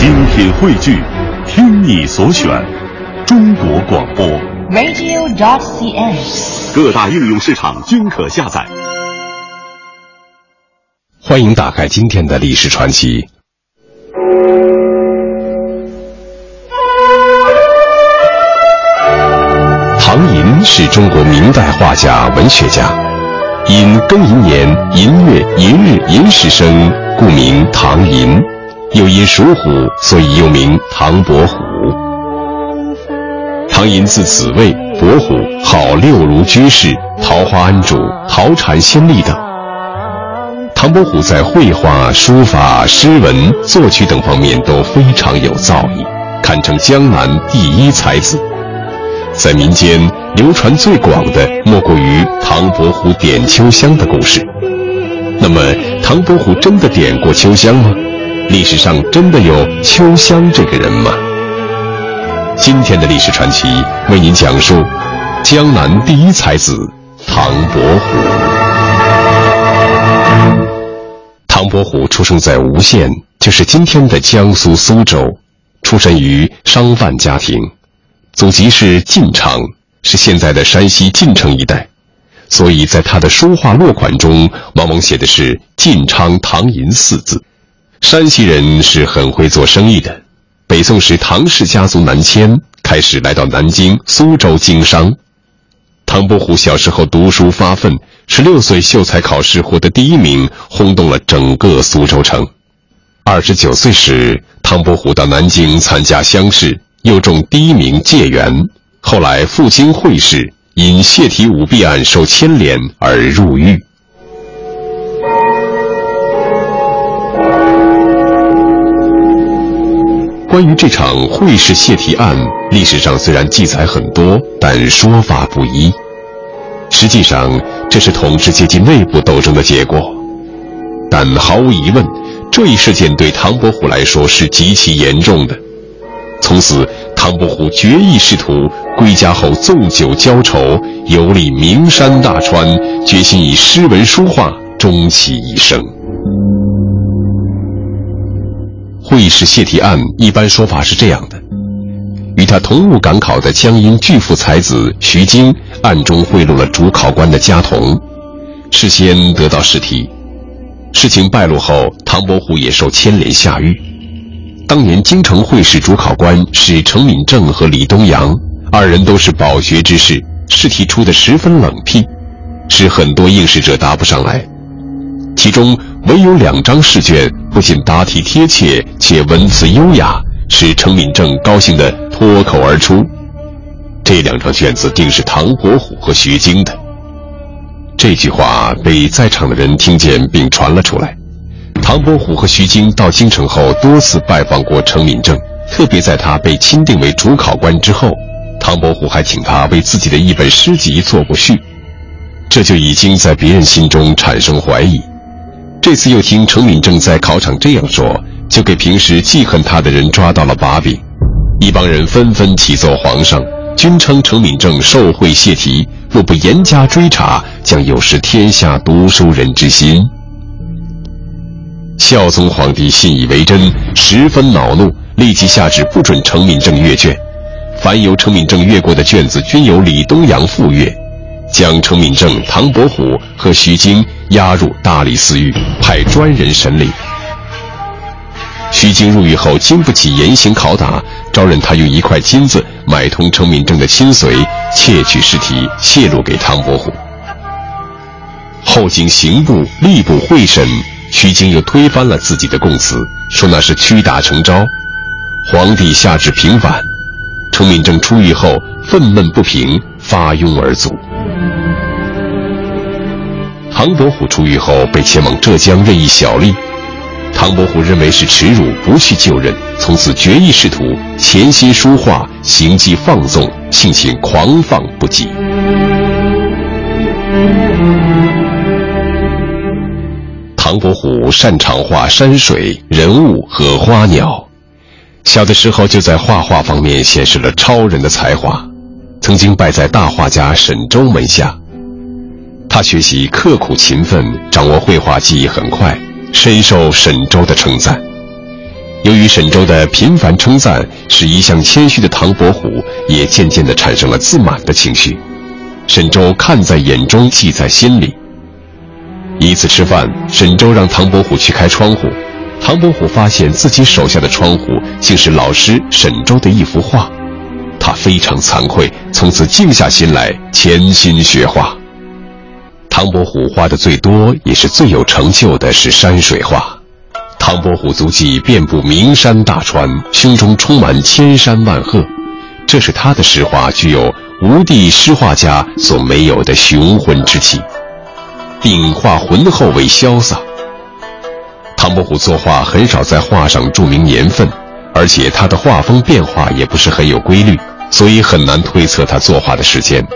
精品汇聚，听你所选，中国广播。radio.cn。各大应用市场均可下载。欢迎打开今天的历史传奇。唐寅是中国明代画家、文学家，因庚寅年寅月寅日寅时生，故名唐寅。又因属虎，所以又名唐伯虎。唐寅字子卫，伯虎，号六如居士、桃花庵主、桃禅仙力等。唐伯虎在绘画、书法、诗文、作曲等方面都非常有造诣，堪称江南第一才子。在民间流传最广的，莫过于唐伯虎点秋香的故事。那么，唐伯虎真的点过秋香吗？历史上真的有秋香这个人吗？今天的历史传奇为您讲述江南第一才子唐伯虎。唐伯虎出生在吴县，就是今天的江苏苏州，出身于商贩家庭，祖籍是晋昌，是现在的山西晋城一带，所以在他的书画落款中，往往写的是“晋昌唐寅”四字。山西人是很会做生意的。北宋时，唐氏家族南迁，开始来到南京、苏州经商。唐伯虎小时候读书发奋，十六岁秀才考试获得第一名，轰动了整个苏州城。二十九岁时，唐伯虎到南京参加乡试，又中第一名解元。后来赴京会试，因泄题舞弊案受牵连而入狱。关于这场会试泄题案，历史上虽然记载很多，但说法不一。实际上，这是统治阶级内部斗争的结果。但毫无疑问，这一事件对唐伯虎来说是极其严重的。从此，唐伯虎决意仕途，归家后纵酒浇愁，游历名山大川，决心以诗文书画终其一生。会试泄题案一般说法是这样的：与他同入赶考的江阴巨富才子徐经暗中贿赂了主考官的家童，事先得到试题。事情败露后，唐伯虎也受牵连下狱。当年京城会试主考官是程敏正和李东阳，二人都是饱学之士，试题出的十分冷僻，使很多应试者答不上来。其中唯有两张试卷不仅答题贴切，且文辞优雅，使程敏正高兴得脱口而出。这两张卷子定是唐伯虎和徐经的。这句话被在场的人听见并传了出来。唐伯虎和徐经到京城后多次拜访过程敏正，特别在他被钦定为主考官之后，唐伯虎还请他为自己的一本诗集做过序，这就已经在别人心中产生怀疑。这次又听程敏正在考场这样说，就给平时记恨他的人抓到了把柄。一帮人纷纷启奏皇上，均称程敏正受贿泄题，若不严加追查，将有失天下读书人之心。孝宗皇帝信以为真，十分恼怒，立即下旨不准程敏正阅卷，凡由程敏正阅过的卷子，均由李东阳复阅。将程敏正、唐伯虎和徐经押入大理寺狱，派专人审理。徐经入狱后，经不起严刑拷打，招认他用一块金子买通程敏正的亲随，窃取试题泄露给唐伯虎。后经刑部、吏部会审，徐经又推翻了自己的供词，说那是屈打成招。皇帝下旨平反，程敏正出狱后愤懑不平，发拥而卒。唐伯虎出狱后被迁往浙江任一小吏，唐伯虎认为是耻辱，不去就任，从此决意仕途，潜心书画，行迹放纵，性情狂放不羁。唐伯虎擅长画山水、人物和花鸟，小的时候就在画画方面显示了超人的才华，曾经拜在大画家沈周门下。他学习刻苦勤奋，掌握绘画技艺很快，深受沈周的称赞。由于沈周的频繁称赞，使一向谦虚的唐伯虎也渐渐地产生了自满的情绪。沈周看在眼中，记在心里。一次吃饭，沈周让唐伯虎去开窗户，唐伯虎发现自己手下的窗户竟是老师沈周的一幅画，他非常惭愧，从此静下心来潜心学画。唐伯虎画的最多也是最有成就的是山水画。唐伯虎足迹遍布名山大川，胸中充满千山万壑，这是他的诗画具有无地诗画家所没有的雄浑之气，并化浑厚为潇洒。唐伯虎作画很少在画上注明年份，而且他的画风变化也不是很有规律，所以很难推测他作画的时间，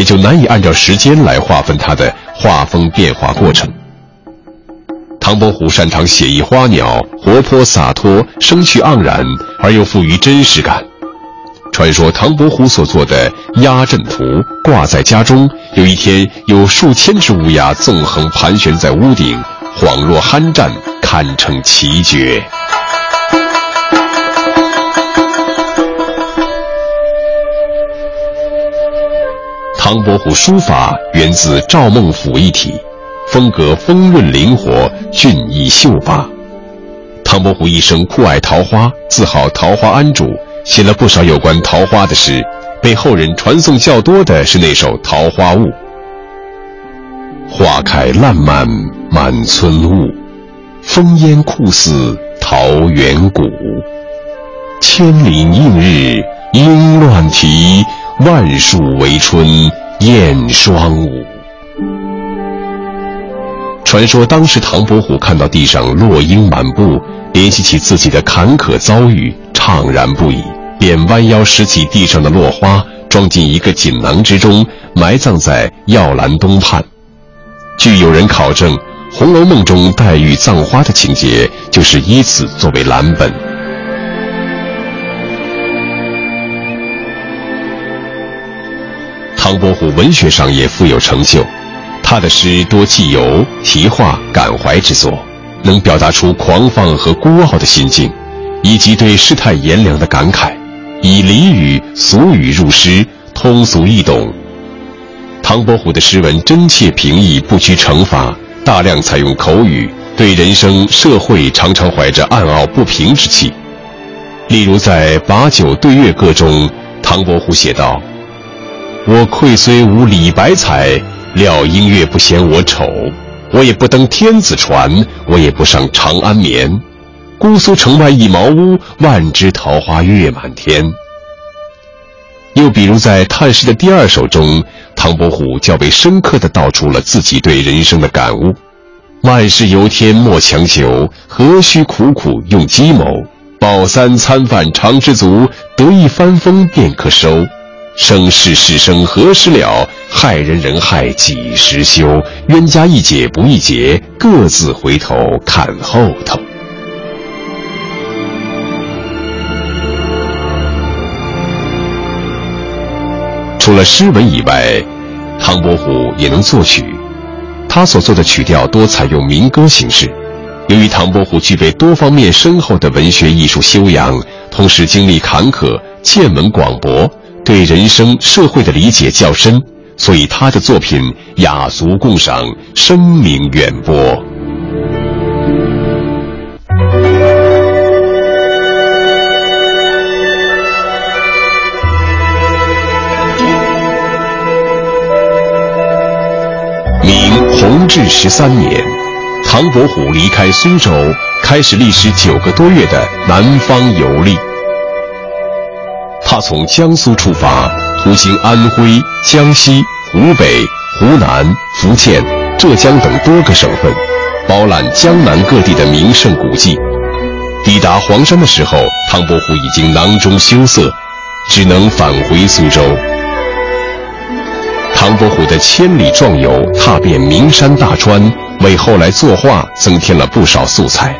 也就难以按照时间来划分他的画风变化过程。唐伯虎擅长写意花鸟，活泼洒脱，生趣盎然，而又富于真实感。传说唐伯虎所作的《鸦阵图》挂在家中，有一天有数千只乌鸦纵横盘旋在屋顶，恍若酣战，堪称奇绝。唐伯虎书法源自赵孟俯一体。风格丰润灵活，俊逸秀拔。唐伯虎一生酷爱桃花，自号桃花庵主，写了不少有关桃花的诗。被后人传颂较多的是那首《桃花坞》：花开烂漫满村雾，风烟酷似桃源谷。千里映日莺乱啼，万树围春燕双舞。传说当时唐伯虎看到地上落英满布，联系起自己的坎坷遭遇，怅然不已，便弯腰拾起地上的落花，装进一个锦囊之中，埋葬在药兰东畔。据有人考证，《红楼梦》中黛玉葬花的情节，就是以此作为蓝本。唐伯虎文学上也富有成就。他的诗多寄游、题画、感怀之作，能表达出狂放和孤傲的心境，以及对世态炎凉的感慨，以俚语、俗语入诗，通俗易懂。唐伯虎的诗文真切平易，不拘惩罚，大量采用口语，对人生社会常常怀着暗傲不平之气。例如在《把酒对月歌》中，唐伯虎写道：“我愧虽无李白才。”料音乐不嫌我丑，我也不登天子船，我也不上长安眠。姑苏城外一茅屋，万枝桃花月满天。又比如在《叹世》的第二首中，唐伯虎较为深刻地道出了自己对人生的感悟：万事由天莫强求，何须苦苦用计谋？饱三餐饭常知足，得一番风便可收。生世事生何时了？害人人害几时休？冤家宜解不宜结，各自回头看后头。除了诗文以外，唐伯虎也能作曲。他所做的曲调多采用民歌形式。由于唐伯虎具备多方面深厚的文学艺术修养，同时经历坎坷，见闻广博。对人生社会的理解较深，所以他的作品雅俗共赏，声名远播。明弘治十三年，唐伯虎离开苏州，开始历时九个多月的南方游历。从江苏出发，途经安徽、江西、湖北、湖南、福建、浙江等多个省份，饱览江南各地的名胜古迹。抵达黄山的时候，唐伯虎已经囊中羞涩，只能返回苏州。唐伯虎的千里壮游，踏遍名山大川，为后来作画增添了不少素材。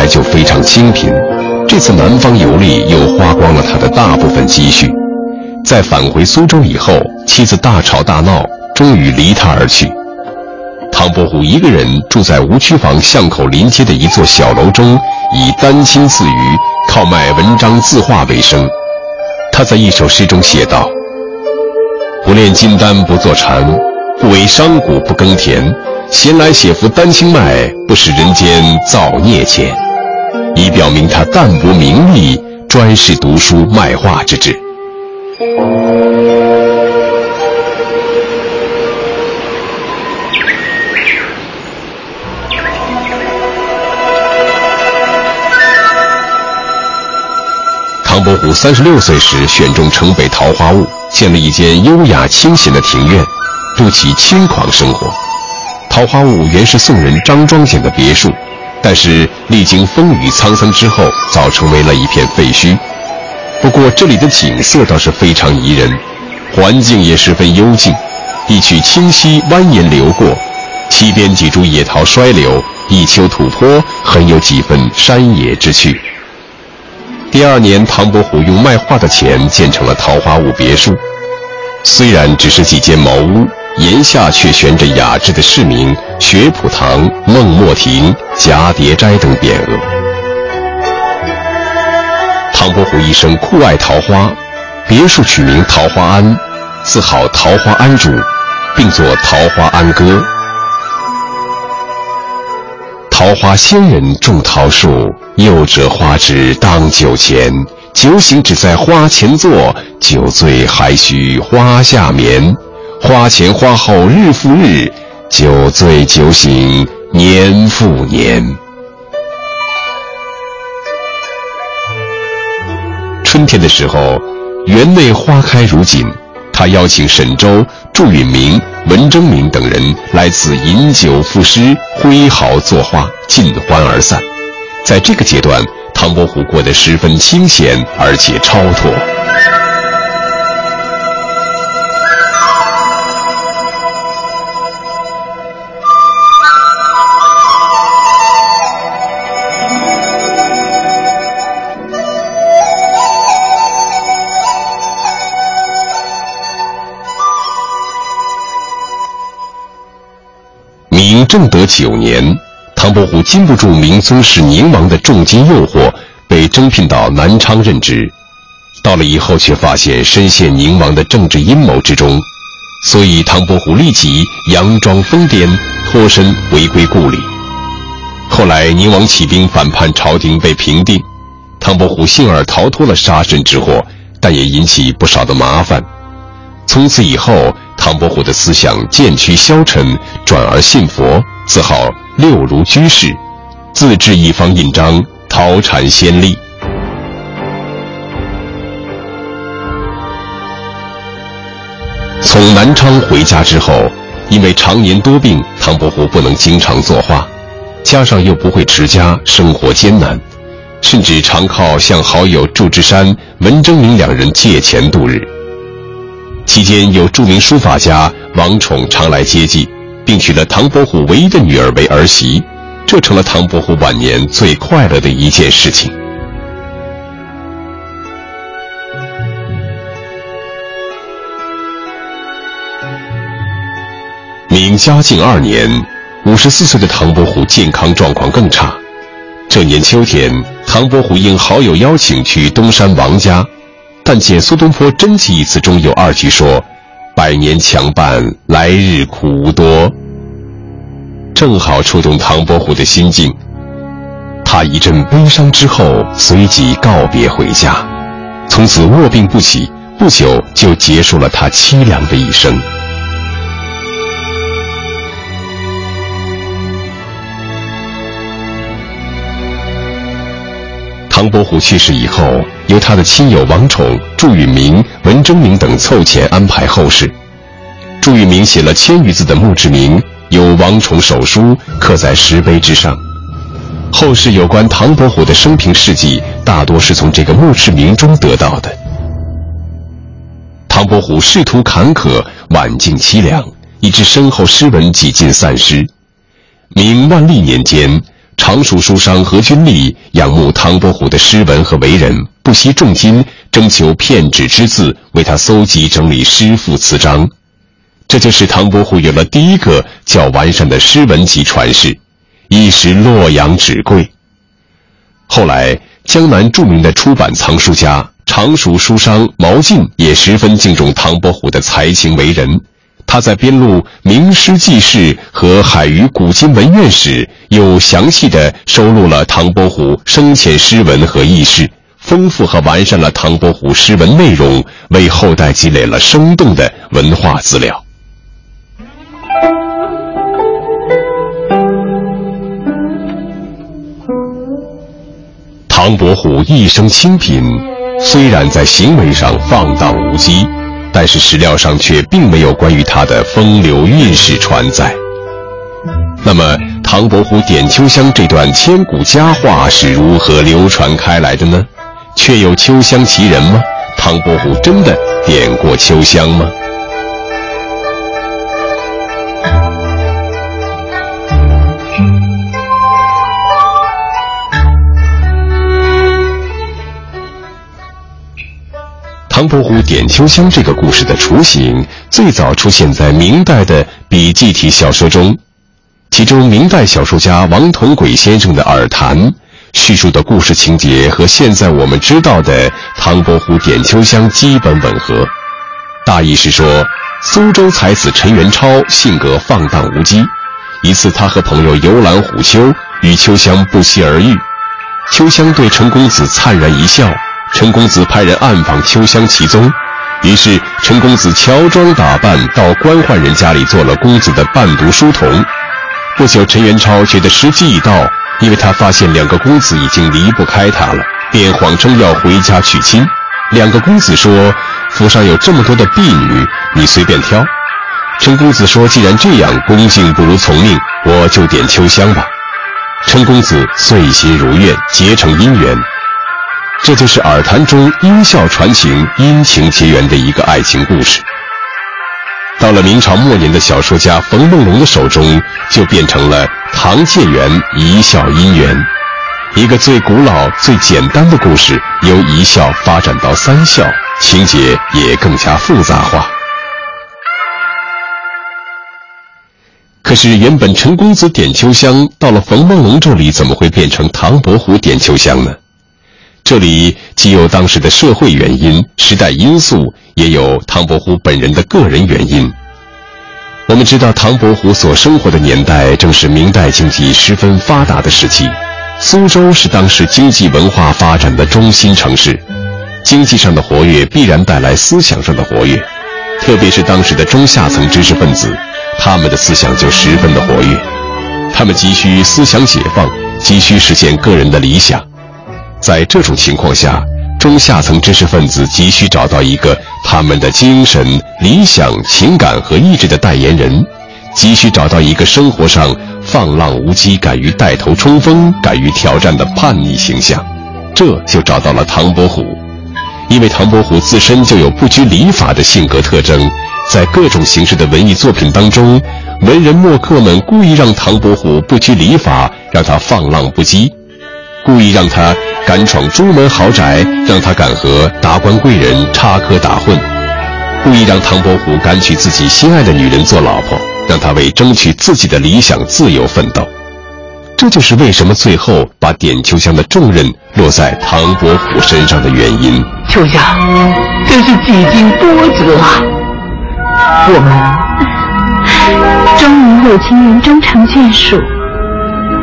来就非常清贫，这次南方游历又花光了他的大部分积蓄。在返回苏州以后，妻子大吵大闹，终于离他而去。唐伯虎一个人住在吴曲坊巷口临街的一座小楼中，以丹青自娱，靠卖文章字画为生。他在一首诗中写道：“不炼金丹不坐禅，不为商贾不耕田。闲来写幅丹青卖，不使人间造孽钱。”以表明他淡泊名利，专事读书卖画之志。唐伯虎三十六岁时，选中城北桃花坞，建了一间优雅清闲的庭院，度其轻狂生活。桃花坞原是宋人张庄简的别墅，但是历经风雨沧桑之后，早成为了一片废墟。不过这里的景色倒是非常宜人，环境也十分幽静，一曲清溪蜿蜒流过，溪边几株野桃衰柳，一丘土坡，很有几分山野之趣。第二年，唐伯虎用卖画的钱建成了桃花坞别墅。虽然只是几间茅屋，檐下却悬着雅致的市名“学圃堂”“孟墨亭”“蛱蝶斋”等匾额。唐伯虎一生酷爱桃花，别墅取名桃花庵，自号桃花庵主，并作《桃花庵歌》。桃花仙人种桃树，又折花枝当酒钱。酒醒只在花前坐，酒醉还需花下眠。花前花后日复日，酒醉酒醒年复年。春天的时候，园内花开如锦。他邀请沈周、祝允明、文征明等人来此饮酒赋诗、挥毫作画，尽欢而散。在这个阶段，唐伯虎过得十分清闲而且超脱。正德九年，唐伯虎经不住明宗室宁王的重金诱惑，被征聘到南昌任职。到了以后，却发现深陷宁王的政治阴谋之中，所以唐伯虎立即佯装疯癫，脱身回归故里。后来宁王起兵反叛朝廷，被平定，唐伯虎幸而逃脱了杀身之祸，但也引起不少的麻烦。从此以后。唐伯虎的思想渐趋消沉，转而信佛，自号六如居士，自制一方印章，讨禅先例。从南昌回家之后，因为常年多病，唐伯虎不能经常作画，加上又不会持家，生活艰难，甚至常靠向好友祝枝山、文征明两人借钱度日。期间有著名书法家王宠常来接济，并娶了唐伯虎唯一的女儿为儿媳，这成了唐伯虎晚年最快乐的一件事情。明嘉靖二年，五十四岁的唐伯虎健康状况更差。这年秋天，唐伯虎应好友邀请去东山王家。但见苏东坡真迹一词中有二句说：“百年强伴，来日苦无多。”正好触动唐伯虎的心境。他一阵悲伤之后，随即告别回家，从此卧病不起，不久就结束了他凄凉的一生。唐伯虎去世以后，由他的亲友王宠、祝允明、文征明等凑钱安排后事。祝允明写了千余字的墓志铭，由王宠手书刻在石碑之上。后世有关唐伯虎的生平事迹，大多是从这个墓志铭中得到的。唐伯虎仕途坎坷，晚境凄凉，以致身后诗文几近散失。明万历年间。常熟书商何君立仰慕唐伯虎的诗文和为人，不惜重金征求片纸之字，为他搜集整理诗赋词章。这就使唐伯虎有了第一个较完善的诗文集传世，一时洛阳纸贵。后来，江南著名的出版藏书家、常熟书商毛晋也十分敬重唐伯虎的才情为人。他在编录《名师记事》和《海虞古今文苑史》，又详细的收录了唐伯虎生前诗文和轶事，丰富和完善了唐伯虎诗文内容，为后代积累了生动的文化资料。唐伯虎一生清贫，虽然在行为上放荡无羁。但是史料上却并没有关于他的风流韵事传载。那么，唐伯虎点秋香这段千古佳话是如何流传开来的呢？确有秋香其人吗？唐伯虎真的点过秋香吗？唐伯虎点秋香这个故事的雏形最早出现在明代的笔记体小说中，其中明代小说家王同轨先生的《耳谈》叙述的故事情节和现在我们知道的唐伯虎点秋香基本吻合。大意是说，苏州才子陈元超性格放荡无羁，一次他和朋友游览虎丘，与秋香不期而遇，秋香对陈公子灿然一笑。陈公子派人暗访秋香其踪，于是陈公子乔装打扮到官宦人家里做了公子的伴读书童。不久，陈元超觉得时机已到，因为他发现两个公子已经离不开他了，便谎称要回家娶亲。两个公子说：“府上有这么多的婢女，你随便挑。”陈公子说：“既然这样，恭敬不如从命，我就点秋香吧。”陈公子遂心如愿，结成姻缘。这就是耳谈中因笑传情、因情结缘的一个爱情故事。到了明朝末年的小说家冯梦龙的手中，就变成了唐建元一笑姻缘，一个最古老、最简单的故事，由一笑发展到三笑，情节也更加复杂化。可是，原本陈公子点秋香，到了冯梦龙这里，怎么会变成唐伯虎点秋香呢？这里既有当时的社会原因、时代因素，也有唐伯虎本人的个人原因。我们知道，唐伯虎所生活的年代正是明代经济十分发达的时期，苏州是当时经济文化发展的中心城市。经济上的活跃必然带来思想上的活跃，特别是当时的中下层知识分子，他们的思想就十分的活跃，他们急需思想解放，急需实现个人的理想。在这种情况下，中下层知识分子急需找到一个他们的精神、理想、情感和意志的代言人，急需找到一个生活上放浪无羁、敢于带头冲锋、敢于挑战的叛逆形象，这就找到了唐伯虎。因为唐伯虎自身就有不拘礼法的性格特征，在各种形式的文艺作品当中，文人墨客们故意让唐伯虎不拘礼法，让他放浪不羁，故意让他。敢闯朱门豪宅，让他敢和达官贵人插科打诨；故意让唐伯虎敢娶自己心爱的女人做老婆，让他为争取自己的理想自由奋斗。这就是为什么最后把点秋香的重任落在唐伯虎身上的原因。秋香，真是几经波折啊！我们终于有情人终成眷属。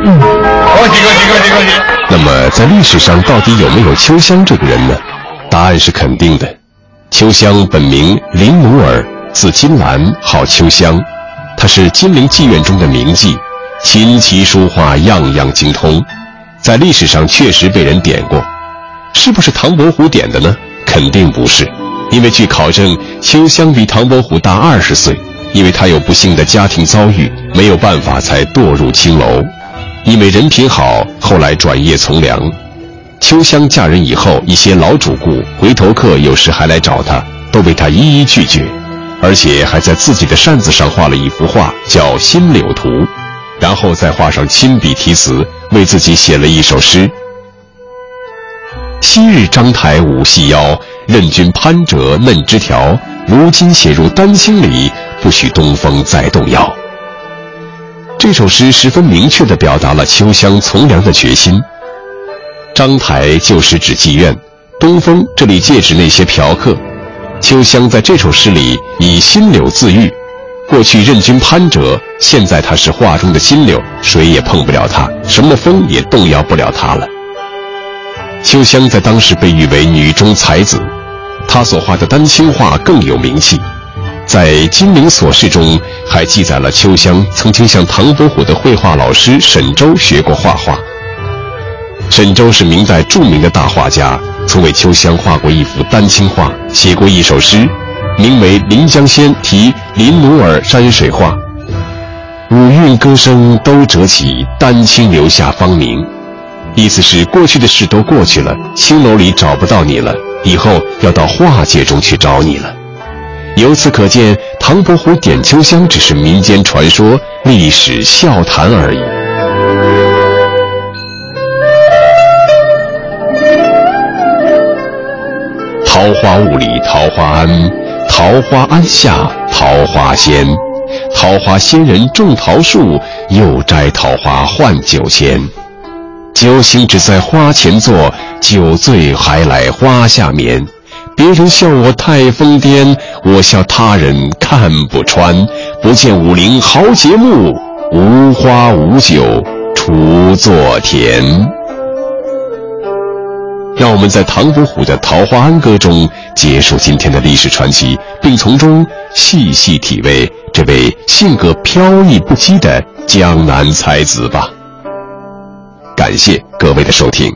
嗯，恭喜恭喜恭喜恭喜！那么，在历史上到底有没有秋香这个人呢？答案是肯定的。秋香本名林奴儿，字金兰，号秋香。她是金陵妓院中的名妓，琴棋书画样样精通。在历史上确实被人点过，是不是唐伯虎点的呢？肯定不是，因为据考证，秋香比唐伯虎大二十岁，因为她有不幸的家庭遭遇，没有办法才堕入青楼。因为人品好，后来转业从良。秋香嫁人以后，一些老主顾、回头客有时还来找她，都被她一一拒绝，而且还在自己的扇子上画了一幅画，叫《新柳图》，然后再画上亲笔题词，为自己写了一首诗：“昔日章台舞细腰，任君攀折嫩枝条。如今写入丹青里，不许东风再动摇。”这首诗十分明确地表达了秋香从良的决心。章台就是指妓院，东风这里借指那些嫖客。秋香在这首诗里以新柳自喻，过去任君攀折，现在她是画中的新柳，谁也碰不了她，什么风也动摇不了她了。秋香在当时被誉为女中才子，她所画的丹青画更有名气。在《金陵琐事》中，还记载了秋香曾经向唐伯虎的绘画老师沈周学过画画。沈周是明代著名的大画家，曾为秋香画过一幅丹青画，写过一首诗，名为《临江仙·题林奴儿山水画》。五韵歌声都折起，丹青留下芳名。意思是过去的事都过去了，青楼里找不到你了，以后要到画界中去找你了。由此可见，唐伯虎点秋香只是民间传说、历史笑谈而已。桃花坞里桃花庵，桃花庵下桃花仙。桃花仙人种桃树，又摘桃花换酒钱。酒醒只在花前坐，酒醉还来花下眠。别人笑我太疯癫，我笑他人看不穿。不见武陵豪杰墓，无花无酒锄作田。让我们在唐伯虎的《桃花庵歌》中结束今天的历史传奇，并从中细细体味这位性格飘逸不羁的江南才子吧。感谢各位的收听。